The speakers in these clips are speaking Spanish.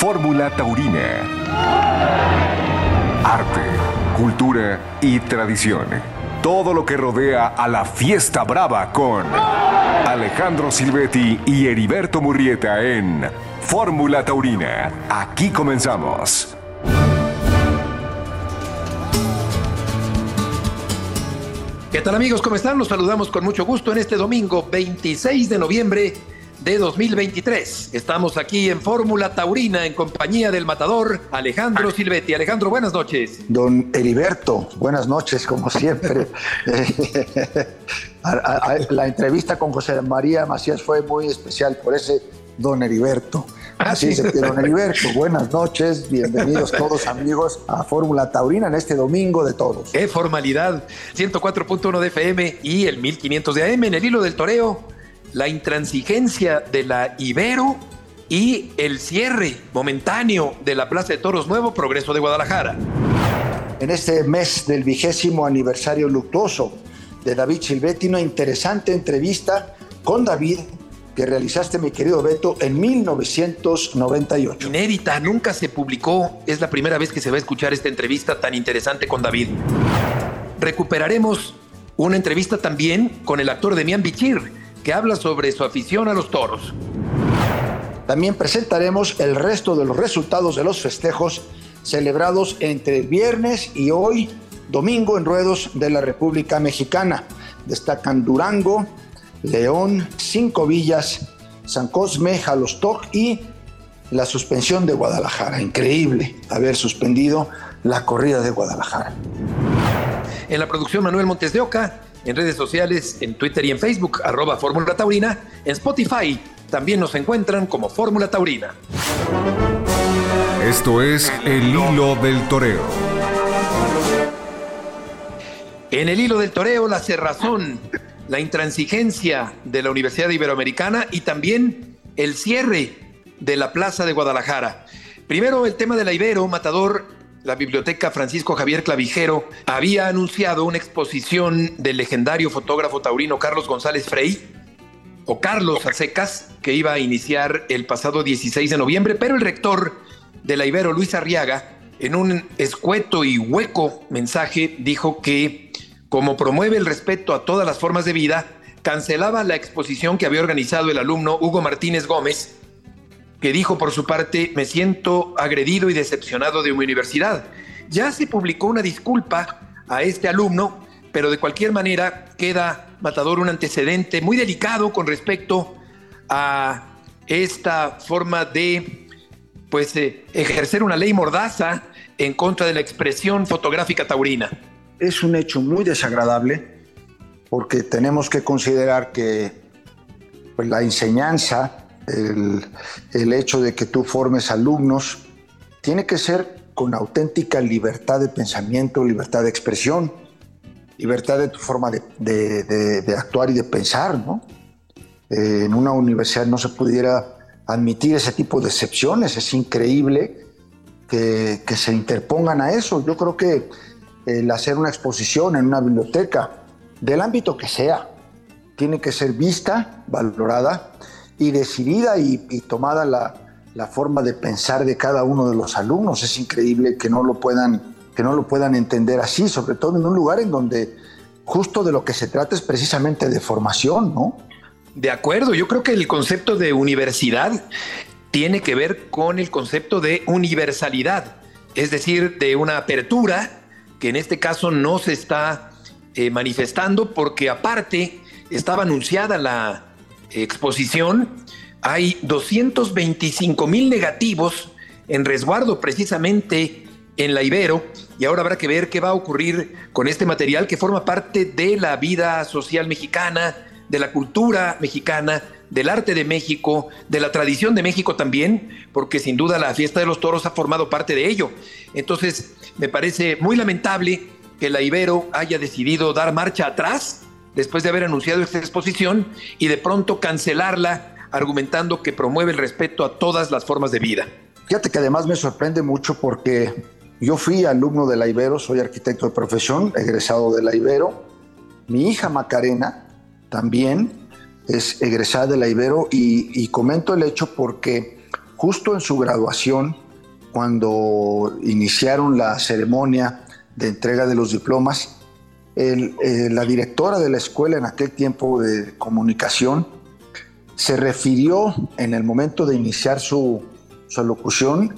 Fórmula Taurina. Arte, cultura y tradición. Todo lo que rodea a la fiesta brava con Alejandro Silvetti y Heriberto Murrieta en Fórmula Taurina. Aquí comenzamos. ¿Qué tal amigos? ¿Cómo están? Los saludamos con mucho gusto en este domingo 26 de noviembre de 2023. Estamos aquí en Fórmula Taurina en compañía del matador Alejandro Silvetti. Alejandro, buenas noches. Don Heriberto, buenas noches como siempre. La entrevista con José María Macías fue muy especial por ese Don Heriberto. Ah, Así sí. es, don Heriberto, buenas noches, bienvenidos todos amigos a Fórmula Taurina en este domingo de todos. Qué formalidad. 104.1 de FM y el 1500 de AM en el hilo del toreo. La intransigencia de la Ibero y el cierre momentáneo de la Plaza de Toros Nuevo Progreso de Guadalajara. En este mes del vigésimo aniversario luctuoso de David Silvetti, una interesante entrevista con David que realizaste, mi querido Beto, en 1998. Inédita, nunca se publicó. Es la primera vez que se va a escuchar esta entrevista tan interesante con David. Recuperaremos una entrevista también con el actor Demián Bichir, que habla sobre su afición a los toros. También presentaremos el resto de los resultados de los festejos celebrados entre viernes y hoy, domingo, en ruedos de la República Mexicana. Destacan Durango, León, Cinco Villas, San Cosme, Jalostoc y la suspensión de Guadalajara. Increíble haber suspendido la corrida de Guadalajara. En la producción Manuel Montes de Oca, en redes sociales, en Twitter y en Facebook, arroba Fórmula Taurina, en Spotify también nos encuentran como Fórmula Taurina. Esto es El Hilo del Toreo. En el hilo del toreo, la cerrazón, la intransigencia de la Universidad Iberoamericana y también el cierre de la Plaza de Guadalajara. Primero, el tema de la Ibero, Matador, la Biblioteca Francisco Javier Clavijero había anunciado una exposición del legendario fotógrafo taurino Carlos González Frey, o Carlos Acecas, que iba a iniciar el pasado 16 de noviembre, pero el rector de la Ibero, Luis Arriaga, en un escueto y hueco mensaje dijo que, como promueve el respeto a todas las formas de vida, cancelaba la exposición que había organizado el alumno Hugo Martínez Gómez, que dijo por su parte, me siento agredido y decepcionado de mi universidad. Ya se publicó una disculpa a este alumno, pero de cualquier manera queda Matador un antecedente muy delicado con respecto a esta forma de pues eh, ejercer una ley mordaza en contra de la expresión fotográfica taurina. Es un hecho muy desagradable porque tenemos que considerar que pues, la enseñanza, el, el hecho de que tú formes alumnos, tiene que ser con auténtica libertad de pensamiento, libertad de expresión, libertad de tu forma de, de, actuar y de pensar, ¿no? Eh, en una universidad no se pudiera admitir ese tipo de excepciones, es increíble que, que se interpongan a eso. Yo creo que el hacer una exposición en una biblioteca, del ámbito que sea, tiene que ser vista, valorada y decidida y, tomada la, la, forma de pensar de cada uno de los alumnos. Es increíble que no lo puedan, que no lo puedan entender así, sobre todo en un lugar en donde justo de lo que se trata es precisamente de formación, ¿no? De acuerdo, yo creo que el concepto de universidad tiene que ver con el concepto de universalidad, es decir, de una apertura que en este caso no se está eh, manifestando porque aparte estaba anunciada la exposición, hay 225 mil negativos en resguardo precisamente en la Ibero y ahora habrá que ver qué va a ocurrir con este material que forma parte de la vida social mexicana, de la cultura mexicana, del arte de México, de la tradición de México también, porque sin duda la fiesta de los toros ha formado parte de ello. Entonces, me parece muy lamentable que la Ibero haya decidido dar marcha atrás después de haber anunciado esta exposición y de pronto cancelarla argumentando que promueve el respeto a todas las formas de vida. Fíjate que además me sorprende mucho porque yo fui alumno de la Ibero, soy arquitecto de profesión, egresado de la Ibero. Mi hija Macarena también es egresada de la Ibero y, y comento el hecho porque justo en su graduación, cuando iniciaron la ceremonia de entrega de los diplomas, eh, la directora de la escuela en aquel tiempo de comunicación se refirió en el momento de iniciar su, su locución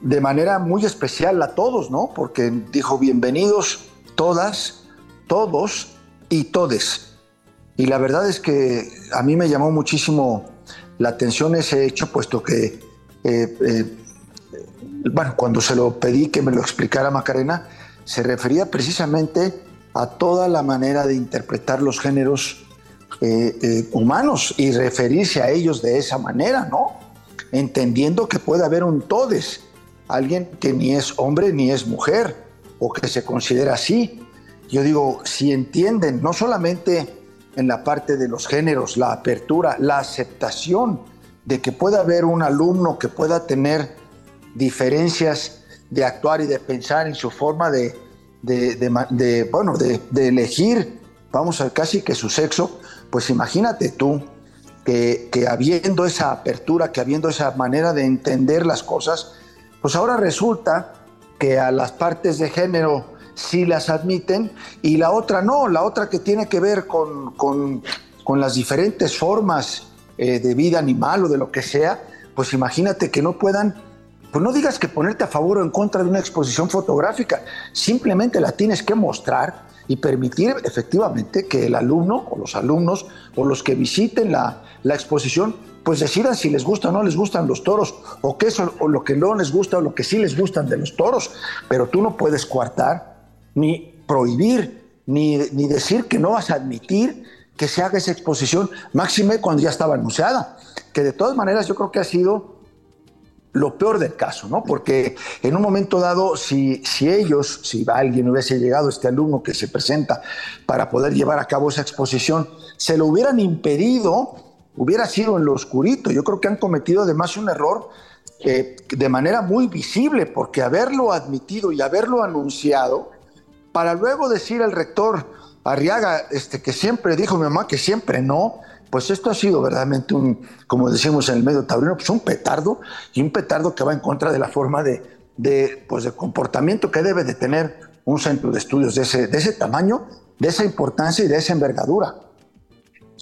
de manera muy especial a todos, ¿no? Porque dijo bienvenidos todas, todos y todes. Y la verdad es que a mí me llamó muchísimo la atención ese hecho, puesto que, eh, eh, bueno, cuando se lo pedí que me lo explicara Macarena, se refería precisamente a toda la manera de interpretar los géneros eh, humanos y referirse a ellos de esa manera, ¿no? Entendiendo que puede haber un todes, alguien que ni es hombre ni es mujer, o que se considera así. Yo digo, si entienden no solamente en la parte de los géneros, la apertura, la aceptación de que pueda haber un alumno que pueda tener diferencias de actuar y de pensar en su forma de, de, bueno, de, elegir, vamos a casi que su sexo, pues imagínate tú que, que habiendo esa apertura, que habiendo esa manera de entender las cosas, pues ahora resulta que a las partes de género sí las admiten y la otra no, la otra que tiene que ver con, con, las diferentes formas eh, de vida animal o de lo que sea, pues imagínate que no puedan, pues no digas que ponerte a favor o en contra de una exposición fotográfica, simplemente la tienes que mostrar y permitir efectivamente que el alumno o los alumnos o los que visiten la, la exposición pues decidan si les gusta o no les gustan los toros, o qué es o lo que no les gusta o lo que sí les gustan de los toros. Pero tú no puedes coartar ni prohibir, ni, ni decir que no vas a admitir que se haga esa exposición, máxime cuando ya estaba anunciada, que de todas maneras yo creo que ha sido lo peor del caso, ¿no? Porque en un momento dado, si, si ellos, si alguien hubiese llegado, este alumno que se presenta para poder llevar a cabo esa exposición, se lo hubieran impedido, hubiera sido en lo oscurito. Yo creo que han cometido además un error eh, de manera muy visible, porque haberlo admitido y haberlo anunciado, para luego decir al rector Arriaga, este, que siempre dijo mi mamá que siempre no, pues esto ha sido verdaderamente un, como decimos en el medio taurino, pues un petardo y un petardo que va en contra de la forma de, de, pues de comportamiento que debe de tener un centro de estudios de ese, de ese tamaño, de esa importancia y de esa envergadura.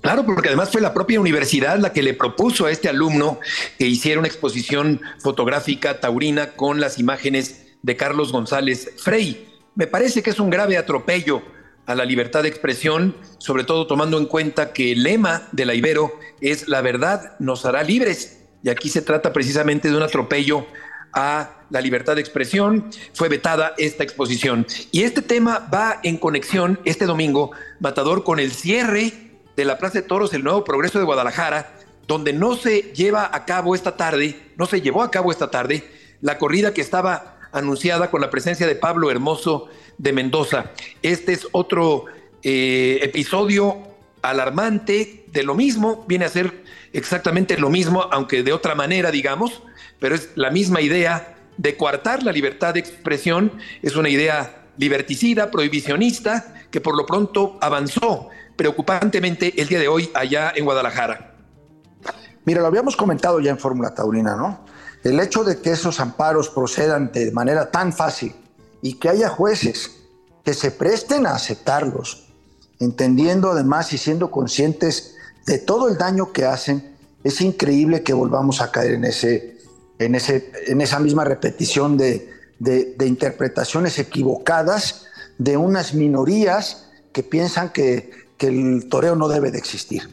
Claro, porque además fue la propia universidad la que le propuso a este alumno que hiciera una exposición fotográfica taurina con las imágenes de Carlos González Frey. Me parece que es un grave atropello a la libertad de expresión, sobre todo tomando en cuenta que el lema de la Ibero es la verdad nos hará libres. Y aquí se trata precisamente de un atropello a la libertad de expresión. Fue vetada esta exposición. Y este tema va en conexión este domingo, Matador, con el cierre de la Plaza de Toros, el nuevo progreso de Guadalajara, donde no se lleva a cabo esta tarde, no se llevó a cabo esta tarde, la corrida que estaba anunciada con la presencia de Pablo Hermoso de Mendoza. Este es otro eh, episodio alarmante de lo mismo, viene a ser exactamente lo mismo, aunque de otra manera, digamos, pero es la misma idea de coartar la libertad de expresión, es una idea liberticida, prohibicionista, que por lo pronto avanzó preocupantemente el día de hoy allá en Guadalajara. Mira, lo habíamos comentado ya en Fórmula Taurina, ¿no? El hecho de que esos amparos procedan de manera tan fácil y que haya jueces que se presten a aceptarlos, entendiendo además y siendo conscientes de todo el daño que hacen, es increíble que volvamos a caer en, ese, en, ese, en esa misma repetición de, interpretaciones equivocadas de unas minorías que piensan que, que el toreo no debe de existir.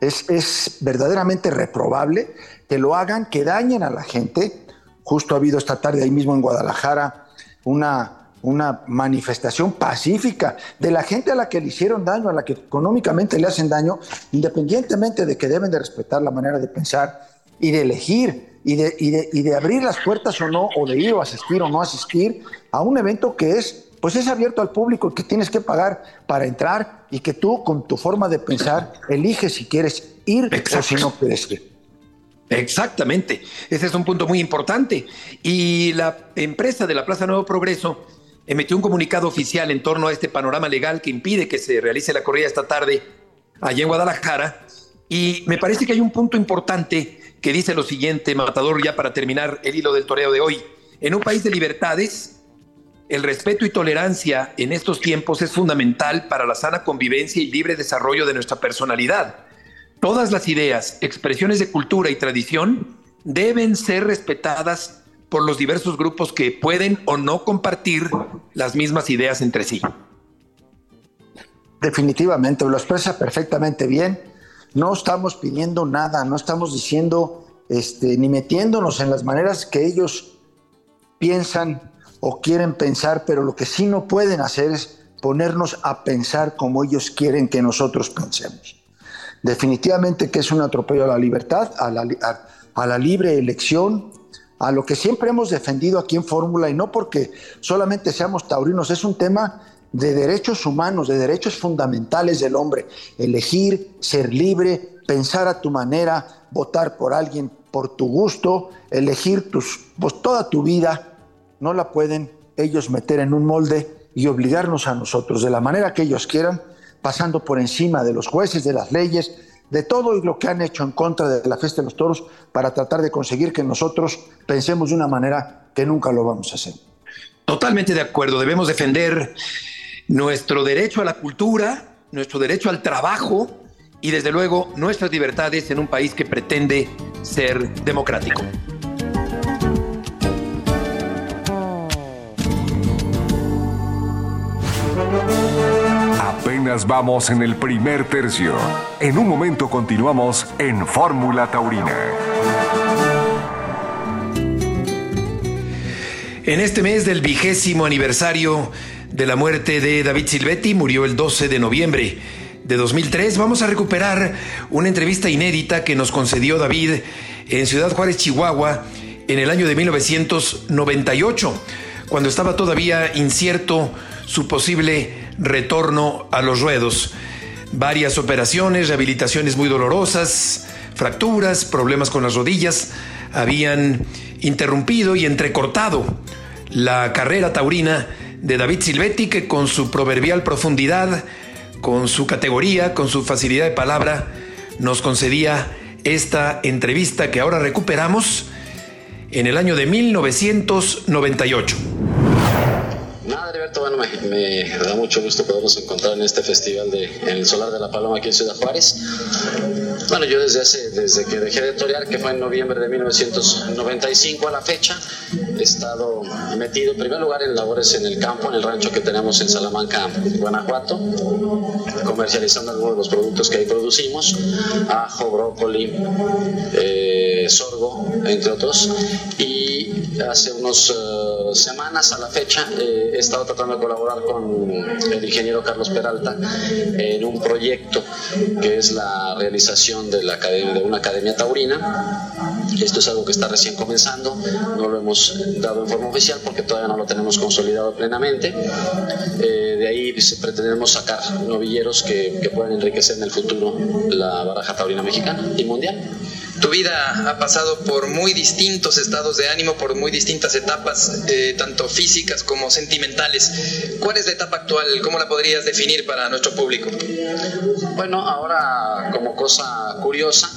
Es, es, verdaderamente reprobable que lo hagan, que dañen a la gente. Justo ha habido esta tarde ahí mismo en Guadalajara una, una manifestación pacífica de la gente a la que le hicieron daño, a la que económicamente le hacen daño, independientemente de que deben de respetar la manera de pensar y de elegir y de, y de, y de abrir las puertas o no, o de ir o asistir o no asistir a un evento que es pues es abierto al público que tienes que pagar para entrar y que tú con tu forma de pensar eliges si quieres ir o si no quieres ir. Exactamente, ese es un punto muy importante. Y la empresa de la Plaza Nuevo Progreso emitió un comunicado oficial en torno a este panorama legal que impide que se realice la corrida esta tarde allá en Guadalajara. Y me parece que hay un punto importante que dice lo siguiente, Matador, ya para terminar el hilo del toreo de hoy. En un país de libertades, el respeto y tolerancia en estos tiempos es fundamental para la sana convivencia y libre desarrollo de nuestra personalidad. Todas las ideas, expresiones de cultura y tradición deben ser respetadas por los diversos grupos que pueden o no compartir las mismas ideas entre sí. Definitivamente, lo expresa perfectamente bien. No estamos pidiendo nada, no estamos diciendo este, ni metiéndonos en las maneras que ellos piensan o quieren pensar, pero lo que sí no pueden hacer es ponernos a pensar como ellos quieren que nosotros pensemos. Definitivamente que es un atropello a la libertad, a la, libre elección, a lo que siempre hemos defendido aquí en Fórmula, y no porque solamente seamos taurinos, es un tema de derechos humanos, de derechos fundamentales del hombre. Elegir, ser libre, pensar a tu manera, votar por alguien por tu gusto, elegir tus, pues, toda tu vida no la pueden ellos meter en un molde y obligarnos a nosotros de la manera que ellos quieran, pasando por encima de los jueces, de las leyes, de todo lo que han hecho en contra de la fiesta de los toros para tratar de conseguir que nosotros pensemos de una manera que nunca lo vamos a hacer. Totalmente de acuerdo, debemos defender nuestro derecho a la cultura, nuestro derecho al trabajo y desde luego nuestras libertades en un país que pretende ser democrático. Vamos en el primer tercio. En un momento continuamos en Fórmula Taurina. En este mes del vigésimo aniversario de la muerte de David Silvetti, murió el 12 de noviembre de 2003, vamos a recuperar una entrevista inédita que nos concedió David en Ciudad Juárez, Chihuahua, en el año de 1998, cuando estaba todavía incierto su posible retorno a los ruedos. Varias operaciones, rehabilitaciones muy dolorosas, fracturas, problemas con las rodillas habían interrumpido y entrecortado la carrera taurina de David Silvetti, que con su proverbial profundidad, con su categoría, con su facilidad de palabra, nos concedía esta entrevista que ahora recuperamos en el año de 1998. Heriberto, bueno, me, da mucho gusto podernos encontrar en este festival de, en el Solar de la Paloma aquí en Ciudad Juárez. Bueno, yo desde hace, desde que dejé de torear, que fue en noviembre de 1995 a la fecha, he estado metido en primer lugar en labores en el campo, en el rancho que tenemos en Salamanca, Guanajuato, comercializando algunos de los productos que ahí producimos, ajo, brócoli, eh, sorgo, entre otros, y hace unos eh, semanas a la fecha eh, he estado tratando de colaborar con el ingeniero Carlos Peralta en un proyecto que es la realización de, la academia, de una academia taurina. Esto es algo que está recién comenzando, no lo hemos dado en forma oficial porque todavía no lo tenemos consolidado plenamente. Eh, de ahí pretendemos sacar novilleros que, que puedan enriquecer en el futuro la baraja taurina mexicana y mundial. Tu vida ha pasado por muy distintos estados de ánimo, por muy distintas etapas, eh, tanto físicas como sentimentales. ¿Cuál es la etapa actual? ¿Cómo la podrías definir para nuestro público? Bueno, ahora como cosa curiosa,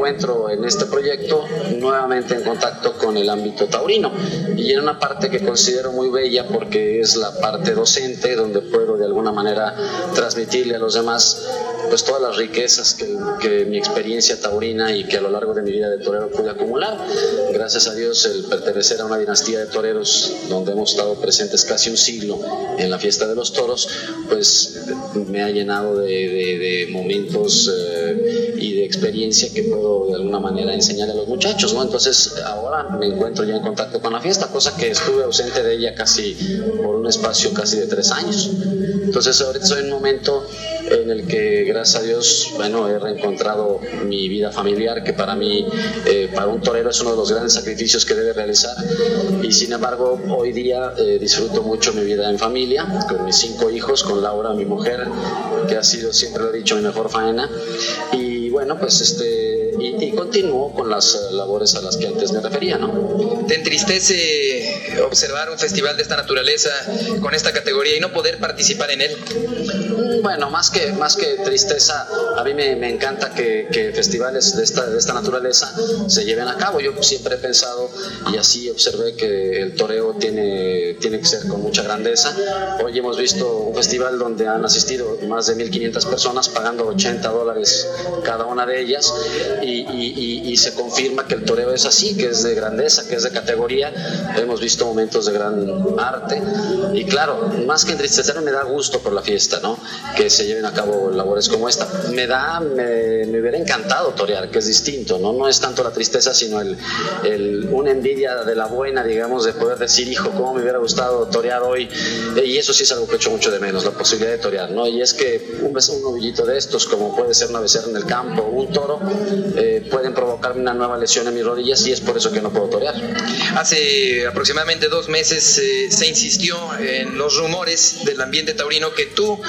encuentro en este proyecto nuevamente en contacto con el ámbito taurino y en una parte que considero muy bella porque es la parte docente donde puedo de alguna manera transmitirle a los demás pues todas las riquezas que, que, mi experiencia taurina y que a lo largo de mi vida de torero pude acumular. Gracias a Dios el pertenecer a una dinastía de toreros donde hemos estado presentes casi un siglo en la fiesta de los toros, pues me ha llenado de, de, momentos eh, de experiencia que puedo de alguna manera enseñar a los muchachos, ¿no? Entonces ahora me encuentro ya en contacto con la fiesta, cosa que estuve ausente de ella casi por un espacio casi de tres años. Entonces ahorita soy en un momento en el que gracias a Dios, bueno, he reencontrado mi vida familiar, que para mí, eh, para un torero es uno de los grandes sacrificios que debe realizar. Y sin embargo, hoy día eh, disfruto mucho mi vida en familia, con mis cinco hijos, con Laura, mi mujer, que ha sido, siempre lo he dicho, mi mejor faena. Y bueno, pues este, y, y continúo con las eh, labores a las que antes me refería, ¿no? ¿Te entristece observar un festival de esta naturaleza con esta categoría y no poder participar en él? Bueno, más que, más que tristeza, a mí me, me encanta que, que, festivales de esta, de esta naturaleza se lleven a cabo. Yo siempre he pensado y así observé que el toreo tiene, tiene que ser con mucha grandeza. Hoy hemos visto un festival donde han asistido más de 1.500 personas pagando 80 dólares cada una de ellas y, y, y, se confirma que el toreo es así, que es de grandeza, que es de categoría. Hemos visto momentos de gran arte y claro, más que entristecerme me da gusto por la fiesta, ¿no? Que se lleven a cabo labores como esta. Me da, me, me hubiera encantado torear, que es distinto, ¿no? No es tanto la tristeza, sino el, el, una envidia de la buena, digamos, de poder decir, hijo, cómo me hubiera gustado torear hoy. Y eso sí es algo que echo mucho de menos, la posibilidad de torear, ¿no? Y es que un, un novillito de estos, como puede ser una becerra en el campo un toro, eh, pueden provocarme una nueva lesión en mis rodillas y es por eso que no puedo torear. Hace aproximadamente dos meses eh, se insistió en los rumores del ambiente taurino que tú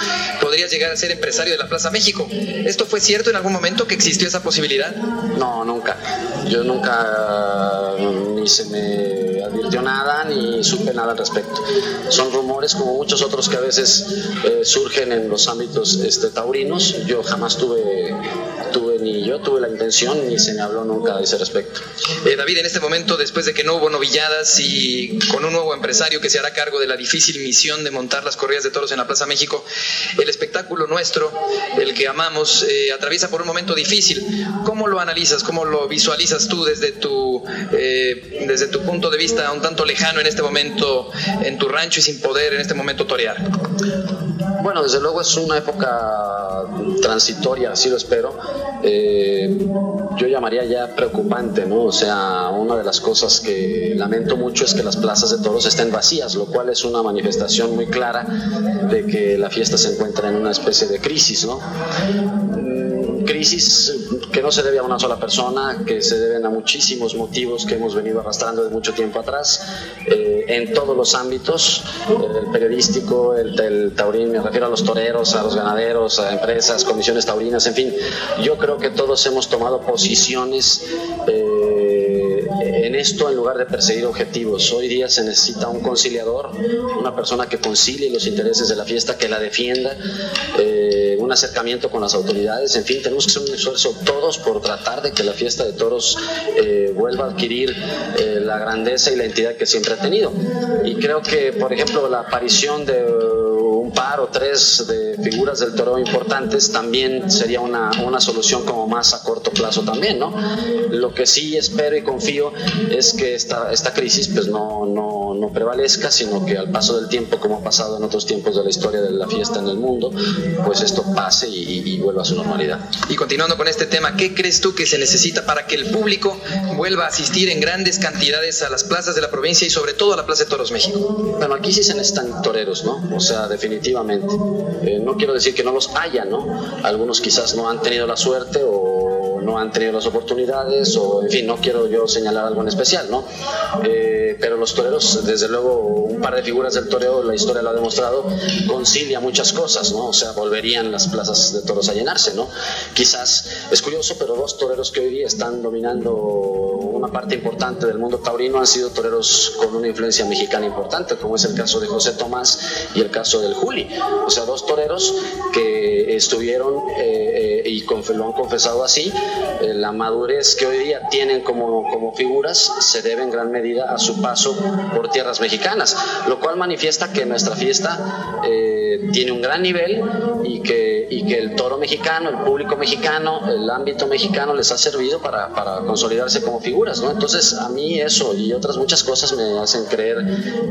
podrías llegar a ser empresario de la Plaza México. ¿Esto fue cierto en algún momento que existió esa posibilidad? No, nunca. Yo nunca ni se me advirtió nada ni supe nada al respecto. Son rumores como muchos otros que a veces eh, surgen en los ámbitos este, taurinos. Yo jamás tuve, tuve ni yo tuve la intención ni se me habló nunca de ese respecto. Eh, David, en este momento, después de que no hubo novilladas y con un nuevo empresario que se hará cargo de la difícil misión de montar las corridas de toros en la Plaza México, el espectáculo nuestro, el que amamos, eh, atraviesa por un momento difícil. ¿Cómo lo analizas? ¿Cómo lo visualizas tú desde tu, desde tu punto de vista un tanto lejano en este momento en tu rancho y sin poder en este momento torear? Bueno, desde luego es una época transitoria, así lo espero. Eh, yo llamaría ya preocupante, ¿no? O sea, una de las cosas que lamento mucho es que las plazas de toros estén vacías, lo cual es una manifestación muy clara de que la fiesta se encuentra en una especie de crisis, ¿no? Crisis que no se debe a una sola persona, que se deben a muchísimos motivos que hemos venido arrastrando de mucho tiempo atrás, eh, en todos los ámbitos, el periodístico, el, el, taurín, me refiero a los toreros, a los ganaderos, a empresas, comisiones taurinas, en fin, yo creo que todos hemos tomado posiciones. Eh, en esto en lugar de perseguir objetivos. Hoy día se necesita un conciliador, una persona que concilie los intereses de la fiesta, que la defienda, eh, un acercamiento con las autoridades. En fin, tenemos que hacer un esfuerzo todos por tratar de que la fiesta de toros eh, vuelva a adquirir eh, la grandeza y la entidad que siempre ha tenido. Y creo que, por ejemplo, la aparición de un par o tres de figuras del toro importantes también sería una, una solución como más a corto plazo también, ¿no? Lo que sí espero y confío es que esta, esta crisis pues no, no, no, prevalezca, sino que al paso del tiempo, como ha pasado en otros tiempos de la historia de la fiesta en el mundo, pues esto pase y, y vuelva a su normalidad. Y continuando con este tema, ¿qué crees tú que se necesita para que el público vuelva a asistir en grandes cantidades a las plazas de la provincia y sobre todo a la Plaza de Toros México? Bueno, aquí sí se necesitan toreros, ¿no? O sea, definitivamente. Eh, no quiero decir que no los haya, ¿no? Algunos quizás no han tenido la suerte o no han tenido las oportunidades o en fin, no quiero yo señalar algo en especial, ¿no? Eh, pero los toreros, desde luego, un par de figuras del toreo, la historia lo ha demostrado, concilia muchas cosas, ¿no? O sea, volverían las plazas de toros a llenarse, ¿no? Quizás es curioso, pero dos toreros que hoy día están dominando una parte importante del mundo taurino han sido toreros con una influencia mexicana importante, como es el caso de José Tomás y el caso del Juli. O sea, dos toreros que estuvieron eh, eh, y lo han confesado así, eh, la madurez que hoy día tienen como, como figuras se debe en gran medida a su paso por tierras mexicanas, lo cual manifiesta que nuestra fiesta eh, tiene un gran nivel y que, y que el toro mexicano, el público mexicano, el ámbito mexicano les ha servido para, para consolidarse como figuras. ¿No? Entonces, a mí eso y otras muchas cosas me hacen creer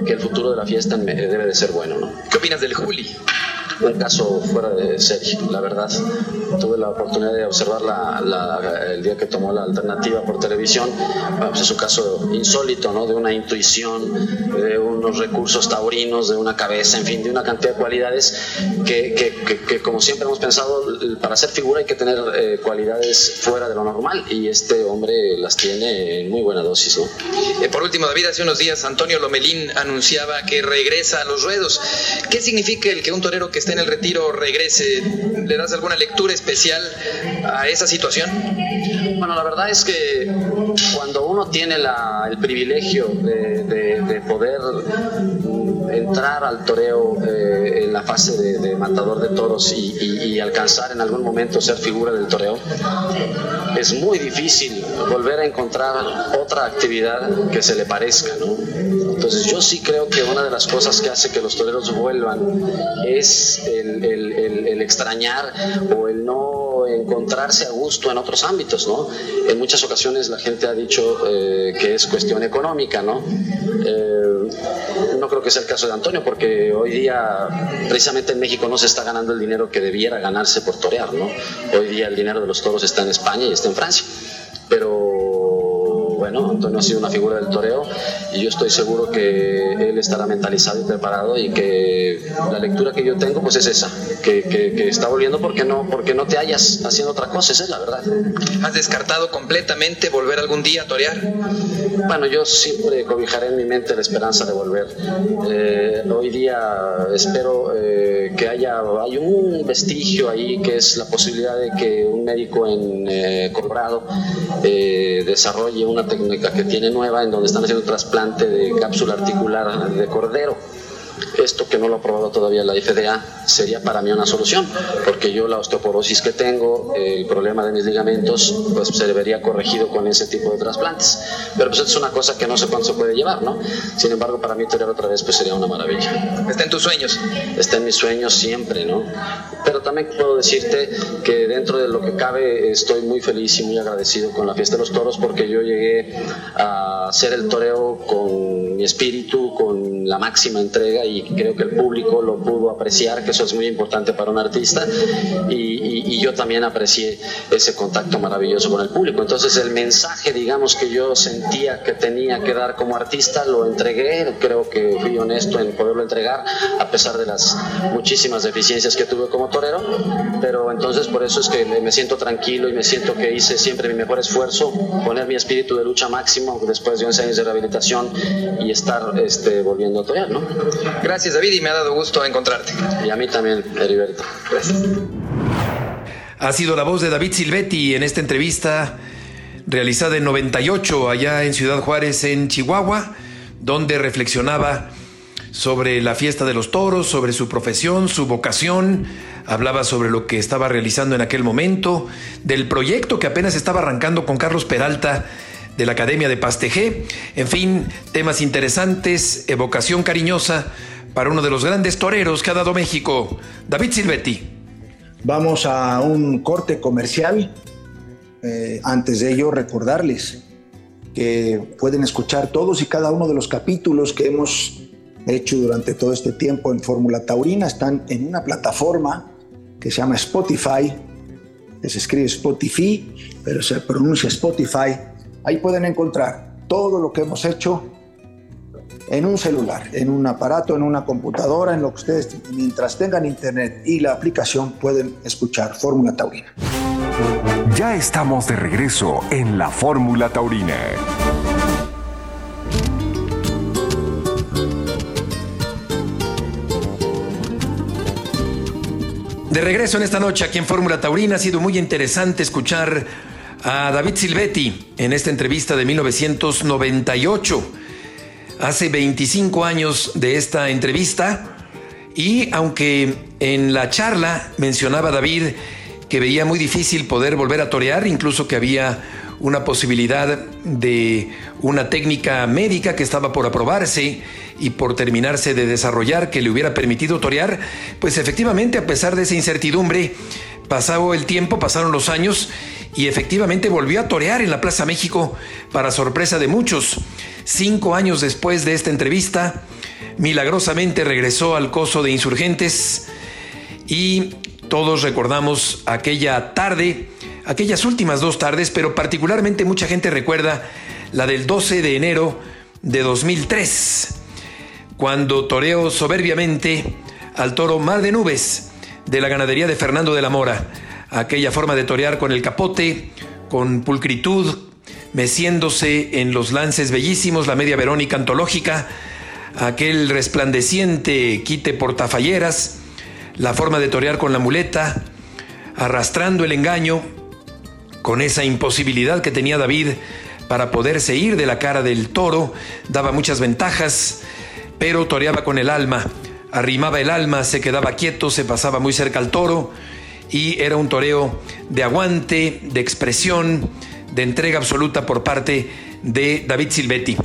que el futuro de la fiesta debe de ser bueno. ¿no? ¿Qué opinas del Juli? Un caso fuera de serie, la verdad. Tuve la oportunidad de observar la, la, el día que tomó la alternativa por televisión. Pues es un caso insólito, ¿no? De una intuición, de unos recursos taurinos, de una cabeza, en fin, de una cantidad de cualidades que, que, que, que como siempre hemos pensado, para ser figura hay que tener eh, cualidades fuera de lo normal y este hombre las tiene en muy buena dosis, ¿no? Eh, por último, David, hace unos días Antonio Lomelín anunciaba que regresa a los ruedos. ¿Qué significa el que un torero que está en el retiro regrese? ¿Le das alguna lectura especial a esa situación? Bueno, la verdad es que cuando uno tiene el privilegio de, poder entrar al toreo eh, en la fase de, matador de toros y, alcanzar en algún momento ser figura del toreo, es muy difícil volver a encontrar otra actividad que se le parezca, ¿no? Entonces yo sí creo que una de las cosas que hace que los toreros vuelvan es el extrañar o el no encontrarse a gusto en otros ámbitos, ¿no? En muchas ocasiones la gente ha dicho eh, que es cuestión económica, ¿no? Eh, no creo que sea el caso de Antonio, porque hoy día, precisamente en México, no se está ganando el dinero que debiera ganarse por torear, ¿no? Hoy día el dinero de los toros está en España y está en Francia. Pero bueno, Antonio ha sido una figura del toreo y yo estoy seguro que él estará mentalizado y preparado y que la lectura que yo tengo pues es esa, que, que, está volviendo porque no, porque no te hallas haciendo otra cosa, esa es la verdad. ¿Has descartado completamente volver algún día a torear? Bueno, yo siempre cobijaré en mi mente la esperanza de volver. Eh, hoy día espero eh, que haya hay un vestigio ahí que es la posibilidad de que un médico en eh, Colorado desarrolle una técnica que tiene nueva en donde están haciendo trasplante de cápsula articular de cordero esto que no lo ha aprobado todavía la FDA sería para mí una solución, porque yo la osteoporosis que tengo, el problema de mis ligamentos, pues se vería corregido con ese tipo de trasplantes. Pero pues es una cosa que no sé cuánto se puede llevar, ¿no? Sin embargo, para mí tener otra vez pues sería una maravilla. ¿Está en tus sueños? Está en mis sueños siempre, ¿no? Pero también puedo decirte que dentro de lo que cabe estoy muy feliz y muy agradecido con la fiesta de los toros porque yo llegué a hacer el toreo con mi espíritu, con la máxima entrega y creo que el público lo pudo apreciar, que eso es muy importante para un artista, y, yo también aprecié ese contacto maravilloso con el público. Entonces el mensaje, digamos, que yo sentía que tenía que dar como artista, lo entregué, creo que fui honesto en poderlo entregar, a pesar de las muchísimas deficiencias que tuve como torero, pero entonces por eso es que me siento tranquilo y me siento que hice siempre mi mejor esfuerzo, poner mi espíritu de lucha máximo después de 11 años de rehabilitación y estar este, volviendo a torear, ¿no? Gracias, David, y me ha dado gusto encontrarte. Y a mí también, Heriberto. Gracias. Ha sido la voz de David Silvetti en esta entrevista realizada en 98 allá en Ciudad Juárez, en Chihuahua, donde reflexionaba sobre la fiesta de los toros, sobre su profesión, su vocación, hablaba sobre lo que estaba realizando en aquel momento, del proyecto que apenas estaba arrancando con Carlos Peralta de la Academia de Pastejé, en fin, temas interesantes, evocación cariñosa para uno de los grandes toreros que ha dado México, David Silvetti. Vamos a un corte comercial. Eh, antes de ello, recordarles que pueden escuchar todos y cada uno de los capítulos que hemos hecho durante todo este tiempo en Fórmula Taurina. Están en una plataforma que se llama Spotify, se escribe Spotify, pero se pronuncia Spotify. Ahí pueden encontrar todo lo que hemos hecho en un celular, en un aparato, en una computadora, en lo que ustedes, mientras tengan internet y la aplicación, pueden escuchar Fórmula Taurina. Ya estamos de regreso en la Fórmula Taurina. De regreso en esta noche aquí en Fórmula Taurina ha sido muy interesante escuchar a David Silvetti en esta entrevista de 1998 hace 25 años de esta entrevista y aunque en la charla mencionaba David que veía muy difícil poder volver a torear, incluso que había una posibilidad de una técnica médica que estaba por aprobarse y por terminarse de desarrollar que le hubiera permitido torear, pues efectivamente a pesar de esa incertidumbre, pasado el tiempo, pasaron los años y efectivamente volvió a torear en la Plaza México para sorpresa de muchos. Cinco años después de esta entrevista, milagrosamente regresó al coso de insurgentes y todos recordamos aquella tarde, aquellas últimas dos tardes, pero particularmente mucha gente recuerda la del 12 de enero de 2003, cuando toreó soberbiamente al toro Mar de Nubes de la ganadería de Fernando de la Mora aquella forma de torear con el capote, con pulcritud, meciéndose en los lances bellísimos, la media verónica antológica, aquel resplandeciente quite portafalleras, la forma de torear con la muleta, arrastrando el engaño, con esa imposibilidad que tenía David para poderse ir de la cara del toro, daba muchas ventajas, pero toreaba con el alma, arrimaba el alma, se quedaba quieto, se pasaba muy cerca al toro y era un toreo de aguante, de expresión, de entrega absoluta por parte de David Silvetti.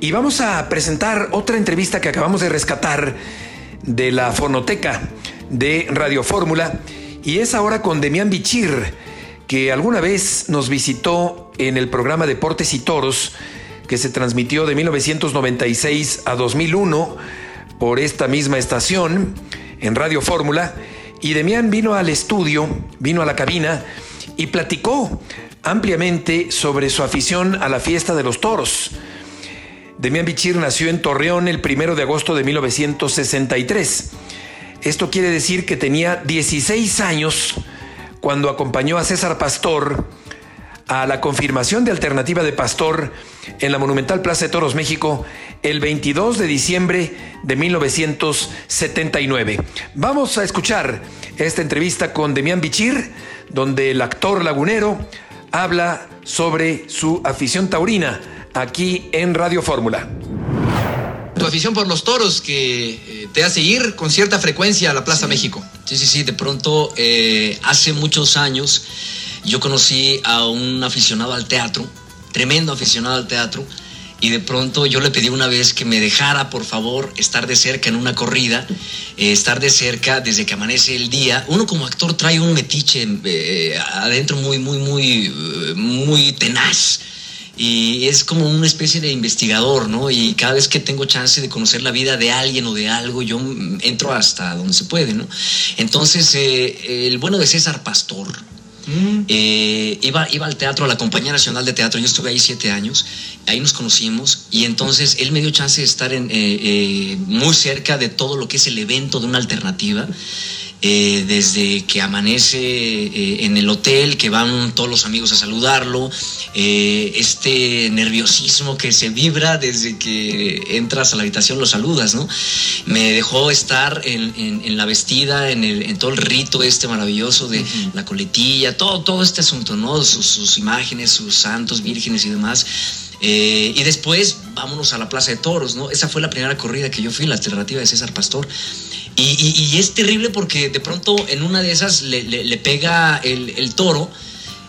Y vamos a presentar otra entrevista que acabamos de rescatar de la fonoteca de Radio Fórmula y es ahora con Demián Bichir, que alguna vez nos visitó en el programa Deportes y Toros que se transmitió de 1996 a 2001 por esta misma estación en Radio Fórmula y Demián vino al estudio, vino a la cabina y platicó ampliamente sobre su afición a la fiesta de los toros Demián Bichir nació en Torreón el primero de agosto de 1963. Esto quiere decir que tenía 16 años cuando acompañó a César Pastor a la confirmación de alternativa de Pastor en la Monumental Plaza de Toros México el 22 de diciembre de 1979. Vamos a escuchar esta entrevista con Demián Bichir, donde el actor lagunero habla sobre su afición taurina aquí en Radio Fórmula. Tu afición por los toros que eh, te hace ir con cierta frecuencia a la Plaza México. Sí, sí, sí. De pronto, eh, hace muchos años, yo conocí a un aficionado al teatro, tremendo aficionado al teatro, y de pronto yo le pedí una vez que me dejara, por favor, estar de cerca en una corrida, eh, estar de cerca desde que amanece el día. Uno como actor trae un metiche adentro muy, muy, muy, muy tenaz y es como una especie de investigador, ¿no? Y cada vez que tengo chance de conocer la vida de alguien o de algo, yo entro hasta donde se puede, ¿no? Entonces, eh, el bueno de César Pastor, mm. eh, iba, iba al teatro, a la Compañía Nacional de Teatro, yo estuve ahí siete años, ahí nos conocimos y entonces él me dio chance de estar en, eh, muy cerca de todo lo que es el evento de una alternativa. Eh, desde que amanece eh, en el hotel, que van todos los amigos a saludarlo, eh, este nerviosismo que se vibra desde que entras a la habitación, lo saludas, ¿no? Me dejó estar en, la vestida, en, todo el rito este maravilloso de la coletilla, todo, todo este asunto, ¿no? Sus, imágenes, sus santos, vírgenes y demás. y después vámonos a la Plaza de Toros, ¿no? Esa fue la primera corrida que yo fui, la alternativa de César Pastor. Y, es terrible porque de pronto en una de esas le, pega el, toro.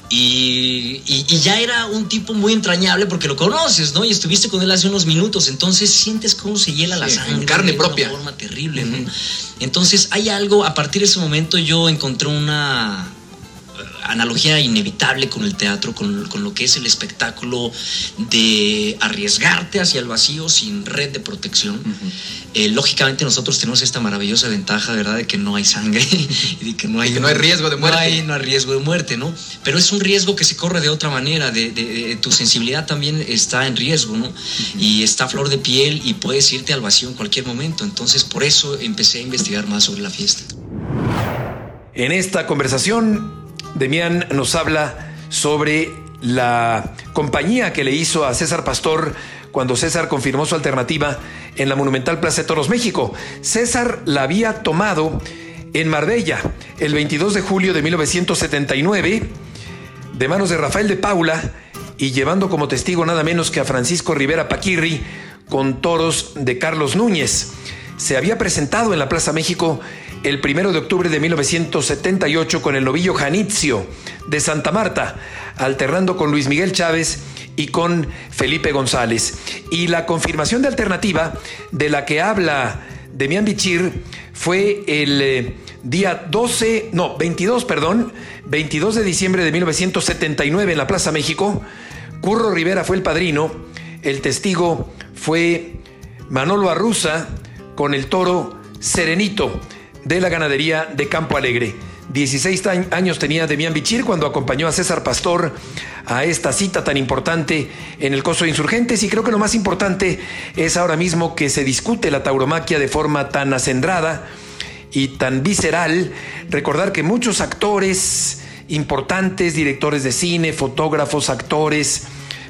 Y, ya era un tipo muy entrañable porque lo conoces, ¿no? Y estuviste con él hace unos minutos, entonces sientes cómo se hiela la sangre. Carne propia. De una forma terrible, ¿no? Entonces hay algo, a partir de ese momento yo encontré una, analogía inevitable con el teatro, con, lo que es el espectáculo de arriesgarte hacia el vacío sin red de protección. Eh, lógicamente nosotros tenemos esta maravillosa ventaja, ¿verdad?, de que no hay sangre y de que no hay, no hay riesgo de muerte. No hay, no hay, riesgo de muerte, ¿no? Pero es un riesgo que se corre de otra manera, de, tu sensibilidad también está en riesgo, ¿no? Y está a flor de piel y puedes irte al vacío en cualquier momento. Entonces, por eso empecé a investigar más sobre la fiesta. En esta conversación Demián nos habla sobre la compañía que le hizo a César Pastor cuando César confirmó su alternativa en la Monumental Plaza de Toros México. César la había tomado en Marbella el 22 de julio de 1979 de manos de Rafael de Paula y llevando como testigo nada menos que a Francisco Rivera Paquirri con toros de Carlos Núñez. Se había presentado en la Plaza México el primero de octubre de 1978 con el novillo Janitzio de Santa Marta, alternando con Luis Miguel Chávez y con Felipe González. Y la confirmación de alternativa de la que habla Demián Bichir fue el eh, día 12, no, 22, perdón, 22 de diciembre de 1979 en la Plaza México. Curro Rivera fue el padrino, el testigo fue Manolo Arruza con el toro Serenito de la ganadería de Campo Alegre. 16 años tenía Demián Bichir cuando acompañó a César Pastor a esta cita tan importante en el coso de insurgentes y creo que lo más importante es ahora mismo que se discute la tauromaquia de forma tan acendrada y tan visceral. Recordar que muchos actores importantes, directores de cine, fotógrafos, actores,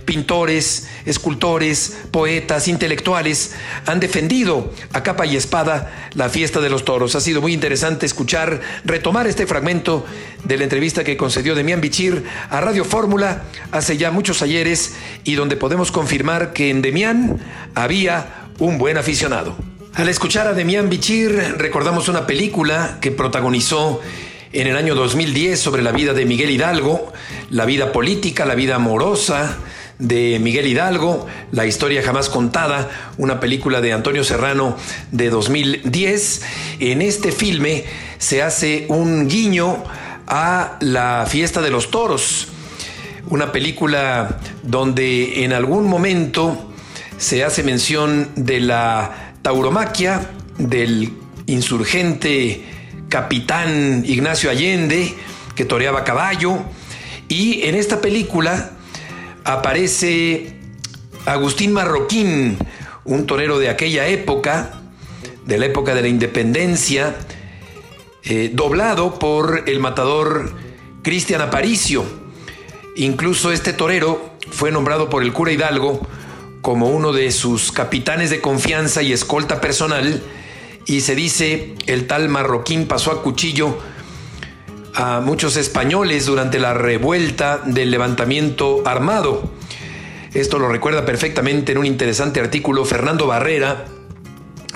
pintores, escultores, poetas, intelectuales han defendido a capa y espada la fiesta de los toros. Ha sido muy interesante escuchar, retomar este fragmento de la entrevista que concedió Demián Bichir a Radio Fórmula hace ya muchos ayeres y donde podemos confirmar que en Demián había un buen aficionado. Al escuchar a Demián Bichir recordamos una película que protagonizó en el año 2010 sobre la vida de Miguel Hidalgo, la vida política, la vida amorosa de Miguel Hidalgo, La historia jamás contada, una película de Antonio Serrano de 2010. En este filme se hace un guiño a la fiesta de los toros, una película donde en algún momento se hace mención de la tauromaquia, del insurgente capitán Ignacio Allende, que toreaba caballo. Y en esta película aparece Agustín Marroquín, un torero de aquella época, de la época de la independencia, eh, doblado por el matador Cristian Aparicio. Incluso este torero fue nombrado por el cura Hidalgo como uno de sus capitanes de confianza y escolta personal y se dice el tal marroquín pasó a cuchillo a muchos españoles durante la revuelta del levantamiento armado. Esto lo recuerda perfectamente en un interesante artículo Fernando Barrera,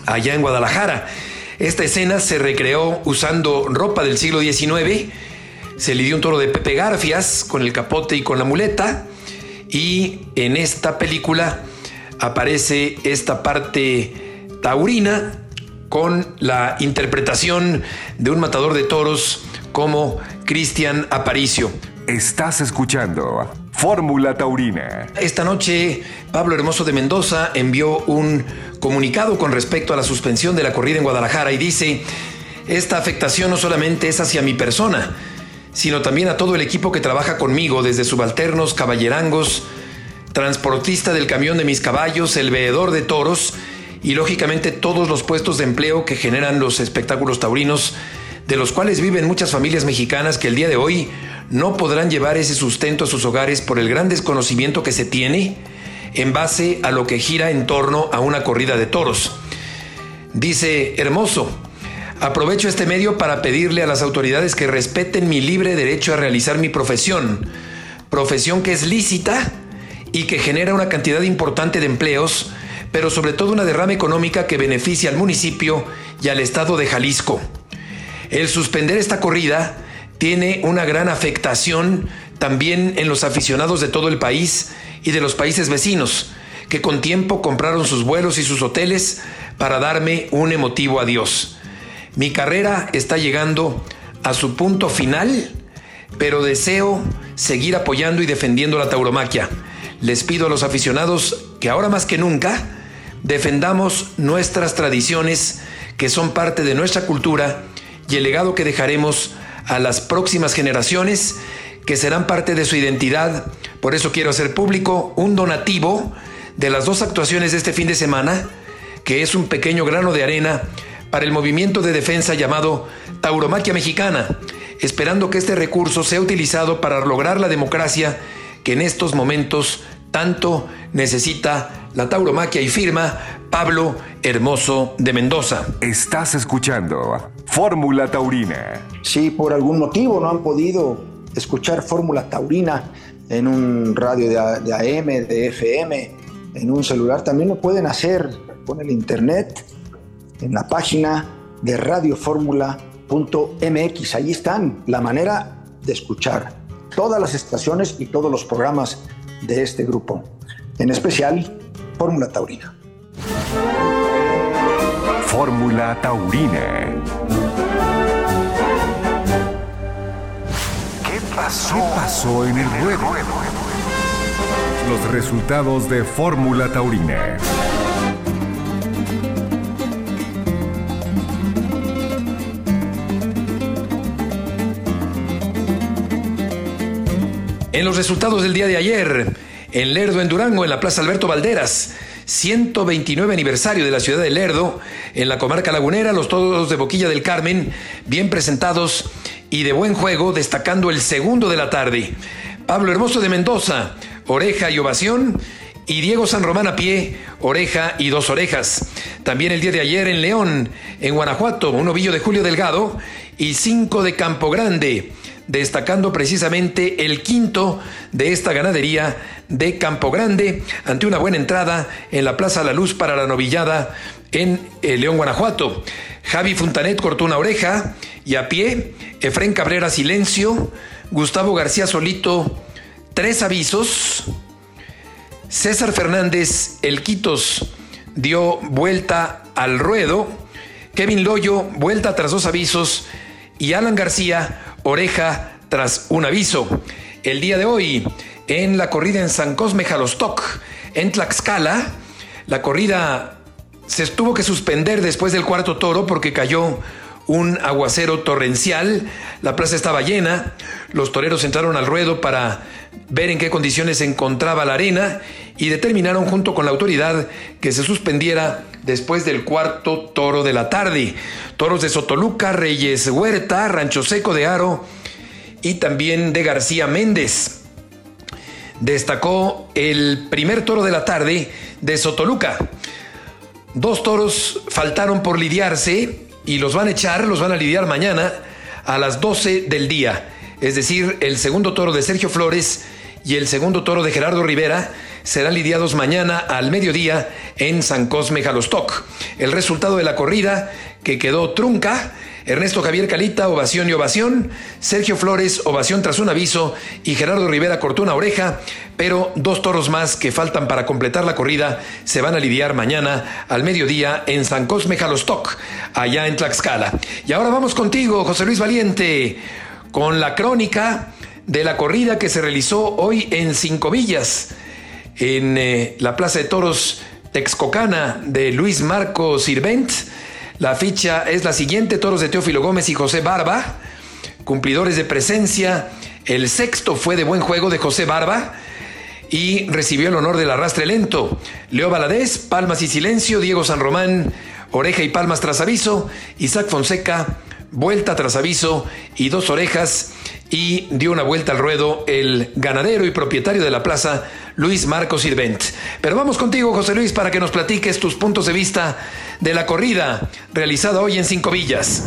allá en Guadalajara. Esta escena se recreó usando ropa del siglo XIX, se le dio un toro de Pepe Garfias con el capote y con la muleta, y en esta película aparece esta parte taurina con la interpretación de un matador de toros como Cristian Aparicio. Estás escuchando Fórmula Taurina. Esta noche, Pablo Hermoso de Mendoza envió un comunicado con respecto a la suspensión de la corrida en Guadalajara y dice, esta afectación no solamente es hacia mi persona, sino también a todo el equipo que trabaja conmigo, desde subalternos, caballerangos, transportista del camión de mis caballos, el veedor de toros, y lógicamente todos los puestos de empleo que generan los espectáculos taurinos, de los cuales viven muchas familias mexicanas que el día de hoy no podrán llevar ese sustento a sus hogares por el gran desconocimiento que se tiene en base a lo que gira en torno a una corrida de toros. Dice Hermoso, aprovecho este medio para pedirle a las autoridades que respeten mi libre derecho a realizar mi profesión, profesión que es lícita y que genera una cantidad importante de empleos pero sobre todo una derrama económica que beneficia al municipio y al estado de Jalisco. El suspender esta corrida tiene una gran afectación también en los aficionados de todo el país y de los países vecinos, que con tiempo compraron sus vuelos y sus hoteles para darme un emotivo adiós. Mi carrera está llegando a su punto final, pero deseo seguir apoyando y defendiendo la tauromaquia. Les pido a los aficionados que ahora más que nunca defendamos nuestras tradiciones que son parte de nuestra cultura y el legado que dejaremos a las próximas generaciones que serán parte de su identidad. Por eso quiero hacer público un donativo de las dos actuaciones de este fin de semana, que es un pequeño grano de arena para el movimiento de defensa llamado Tauromaquia Mexicana, esperando que este recurso sea utilizado para lograr la democracia que en estos momentos tanto necesita la tauromaquia y firma Pablo Hermoso de Mendoza. Estás escuchando Fórmula Taurina. Si por algún motivo no han podido escuchar Fórmula Taurina en un radio de, AM, de FM, en un celular, también lo pueden hacer con el internet en la página de radioformula.mx. Allí están la manera de escuchar todas las estaciones y todos los programas de este grupo, en especial Fórmula Taurina. Fórmula Taurina. ¿Qué pasó? ¿Qué pasó en el ruedo? Los resultados de Fórmula Taurina. En los resultados del día de ayer, en Lerdo, en Durango, en la Plaza Alberto Valderas, 129 aniversario de la ciudad de Lerdo, en la comarca lagunera, los todos de Boquilla del Carmen, bien presentados y de buen juego, destacando el segundo de la tarde. Pablo Hermoso de Mendoza, oreja y ovación. Y Diego San Román a pie, oreja y dos orejas. También el día de ayer en León, en Guanajuato, un ovillo de Julio Delgado y cinco de Campo Grande, destacando precisamente el quinto de esta ganadería de Campo Grande ante una buena entrada en la Plaza La Luz para la novillada en eh, León, Guanajuato. Javi Funtanet cortó una oreja y a pie, Efren Cabrera silencio, Gustavo García Solito tres avisos, César Fernández El Quitos dio vuelta al ruedo, Kevin Loyo vuelta tras dos avisos y Alan García oreja tras un aviso. El día de hoy, en la corrida en San Cosme Jalostoc, en Tlaxcala, la corrida se tuvo que suspender después del cuarto toro porque cayó un aguacero torrencial, la plaza estaba llena, los toreros entraron al ruedo para ver en qué condiciones se encontraba la arena y determinaron junto con la autoridad que se suspendiera después del cuarto toro de la tarde. Toros de Sotoluca, Reyes Huerta, Rancho Seco de Aro y también de García Méndez. Destacó el primer toro de la tarde de Sotoluca. Dos toros faltaron por lidiarse y los van a echar, los van a lidiar mañana a las 12 del día. Es decir, el segundo toro de Sergio Flores y el segundo toro de Gerardo Rivera serán lidiados mañana al mediodía en San Cosme Jalostoc. El resultado de la corrida, que quedó trunca, Ernesto Javier Calita, ovación y ovación. Sergio Flores, ovación tras un aviso. Y Gerardo Rivera cortó una oreja. Pero dos toros más que faltan para completar la corrida se van a lidiar mañana al mediodía en San Cosme Jalostoc, allá en Tlaxcala. Y ahora vamos contigo, José Luis Valiente, con la crónica de la corrida que se realizó hoy en Cinco Villas, en eh, la Plaza de Toros Texcocana de Luis Marco Sirvent la ficha es la siguiente, toros de Teófilo Gómez y José Barba, cumplidores de presencia. El sexto fue de buen juego de José Barba y recibió el honor del arrastre lento. Leo Valadez, palmas y silencio, Diego San Román, oreja y palmas tras aviso, Isaac Fonseca, vuelta tras aviso y dos orejas y dio una vuelta al ruedo el ganadero y propietario de la plaza, Luis Marcos Sirvent. Pero vamos contigo, José Luis, para que nos platiques tus puntos de vista de la corrida realizada hoy en Cinco Villas.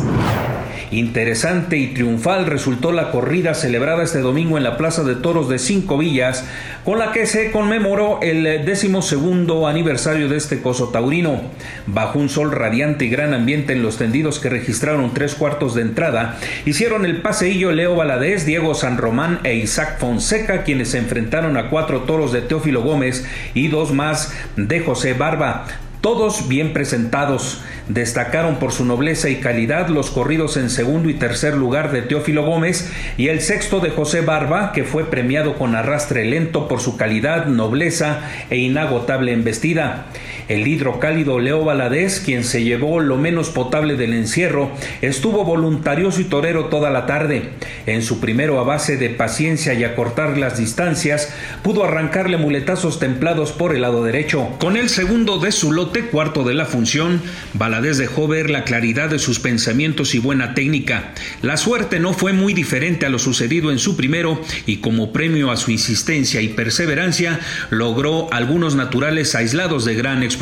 Interesante y triunfal resultó la corrida celebrada este domingo en la Plaza de Toros de Cinco Villas, con la que se conmemoró el decimosegundo aniversario de este coso taurino. Bajo un sol radiante y gran ambiente en los tendidos que registraron tres cuartos de entrada, hicieron el paseillo Leo Valadez, Diego San Román e Isaac Fonseca, quienes se enfrentaron a cuatro toros de Teófilo Gómez y dos más de José Barba todos bien presentados. Destacaron por su nobleza y calidad los corridos en segundo y tercer lugar de Teófilo Gómez y el sexto de José Barba, que fue premiado con arrastre lento por su calidad, nobleza e inagotable embestida. El hidrocálido Leo Valadez, quien se llevó lo menos potable del encierro, estuvo voluntarioso y torero toda la tarde. En su primero a base de paciencia y acortar las distancias, pudo arrancarle muletazos templados por el lado derecho. Con el segundo de su lote, cuarto de la función, Valadez dejó ver la claridad de sus pensamientos y buena técnica. La suerte no fue muy diferente a lo sucedido en su primero y como premio a su insistencia y perseverancia, logró algunos naturales aislados de gran exposición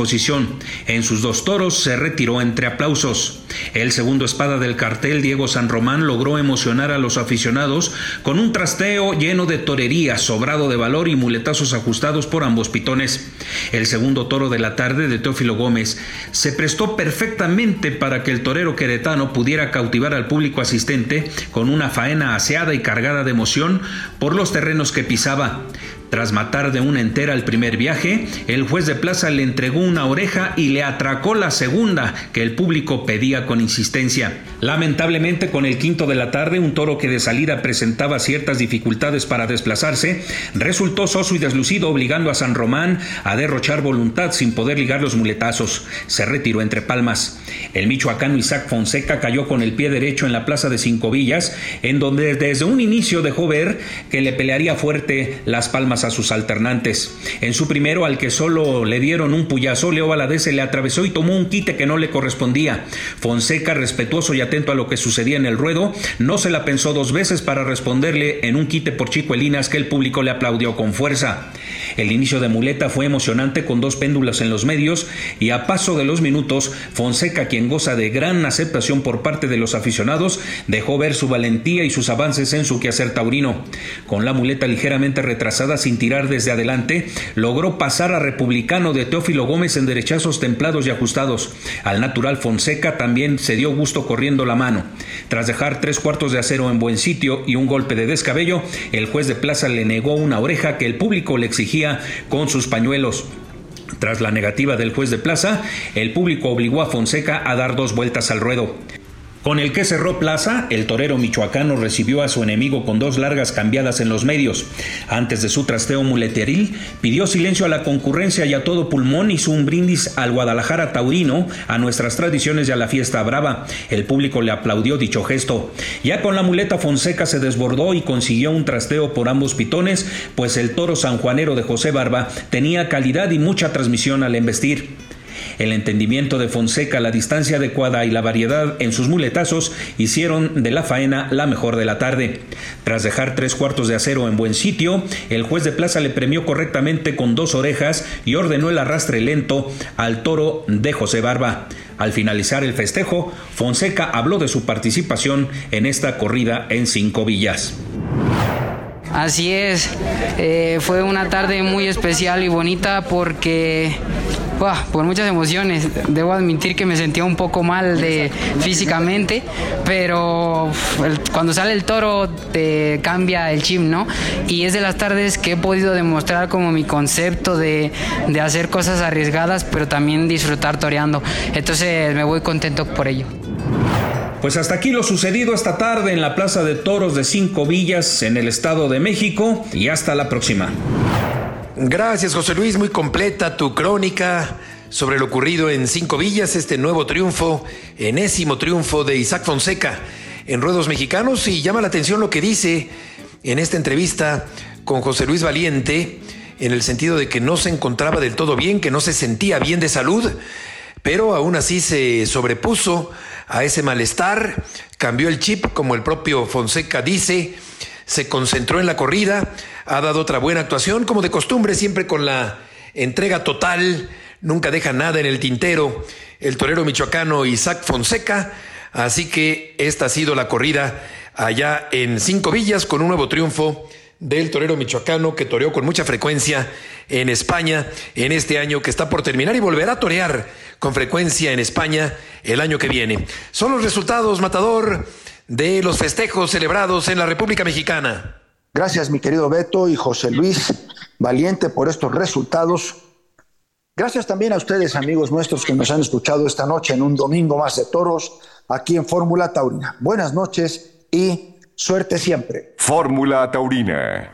en sus dos toros se retiró entre aplausos. El segundo espada del cartel, Diego San Román, logró emocionar a los aficionados con un trasteo lleno de torería, sobrado de valor y muletazos ajustados por ambos pitones. El segundo toro de la tarde de Teófilo Gómez se prestó perfectamente para que el torero queretano pudiera cautivar al público asistente con una faena aseada y cargada de emoción por los terrenos que pisaba. Tras matar de una entera el primer viaje, el juez de plaza le entregó una oreja y le atracó la segunda que el público pedía con insistencia. Lamentablemente, con el quinto de la tarde, un toro que de salida presentaba ciertas dificultades para desplazarse, resultó soso y deslucido, obligando a San Román a derrochar voluntad sin poder ligar los muletazos. Se retiró entre palmas. El michoacano Isaac Fonseca cayó con el pie derecho en la plaza de Cinco Villas, en donde desde un inicio dejó ver que le pelearía fuerte las palmas a sus alternantes. En su primero, al que solo le dieron un puyazo, Leo Valadez se le atravesó y tomó un quite que no le correspondía. Fonseca, respetuoso y atento a lo que sucedía en el ruedo, no se la pensó dos veces para responderle en un quite por Chico Elinas que el público le aplaudió con fuerza. El inicio de Muleta fue emocionante con dos péndulas en los medios y a paso de los minutos, Fonseca, quien goza de gran aceptación por parte de los aficionados, dejó ver su valentía y sus avances en su quehacer taurino. Con la muleta ligeramente retrasada sin tirar desde adelante, logró pasar a Republicano de Teófilo Gómez en derechazos templados y ajustados. Al natural Fonseca también se dio gusto corriendo la mano. Tras dejar tres cuartos de acero en buen sitio y un golpe de descabello, el juez de plaza le negó una oreja que el público le exigía con sus pañuelos. Tras la negativa del juez de plaza, el público obligó a Fonseca a dar dos vueltas al ruedo. Con el que cerró plaza, el torero michoacano recibió a su enemigo con dos largas cambiadas en los medios. Antes de su trasteo muleteril, pidió silencio a la concurrencia y a todo pulmón hizo un brindis al Guadalajara taurino, a nuestras tradiciones y a la fiesta brava. El público le aplaudió dicho gesto. Ya con la muleta Fonseca se desbordó y consiguió un trasteo por ambos pitones, pues el toro sanjuanero de José Barba tenía calidad y mucha transmisión al embestir. El entendimiento de Fonseca, la distancia adecuada y la variedad en sus muletazos hicieron de la faena la mejor de la tarde. Tras dejar tres cuartos de acero en buen sitio, el juez de plaza le premió correctamente con dos orejas y ordenó el arrastre lento al toro de José Barba. Al finalizar el festejo, Fonseca habló de su participación en esta corrida en cinco villas. Así es, eh, fue una tarde muy especial y bonita porque por muchas emociones. Debo admitir que me sentía un poco mal de físicamente, pero cuando sale el toro te cambia el chip, ¿no? Y es de las tardes que he podido demostrar como mi concepto de, de hacer cosas arriesgadas, pero también disfrutar toreando. Entonces me voy contento por ello. Pues hasta aquí lo sucedido esta tarde en la Plaza de Toros de Cinco Villas en el Estado de México y hasta la próxima. Gracias José Luis, muy completa tu crónica sobre lo ocurrido en Cinco Villas, este nuevo triunfo, enésimo triunfo de Isaac Fonseca en ruedos mexicanos. Y llama la atención lo que dice en esta entrevista con José Luis Valiente en el sentido de que no se encontraba del todo bien, que no se sentía bien de salud, pero aún así se sobrepuso a ese malestar, cambió el chip, como el propio Fonseca dice, se concentró en la corrida, ha dado otra buena actuación, como de costumbre, siempre con la entrega total, nunca deja nada en el tintero, el torero michoacano Isaac Fonseca, así que esta ha sido la corrida allá en Cinco Villas con un nuevo triunfo del torero michoacano que toreó con mucha frecuencia en España en este año que está por terminar y volverá a torear con frecuencia en España el año que viene. Son los resultados, Matador, de los festejos celebrados en la República Mexicana. Gracias, mi querido Beto y José Luis Valiente, por estos resultados. Gracias también a ustedes, amigos nuestros, que nos han escuchado esta noche en un domingo más de toros aquí en Fórmula Taurina. Buenas noches y Suerte siempre. Fórmula Taurina.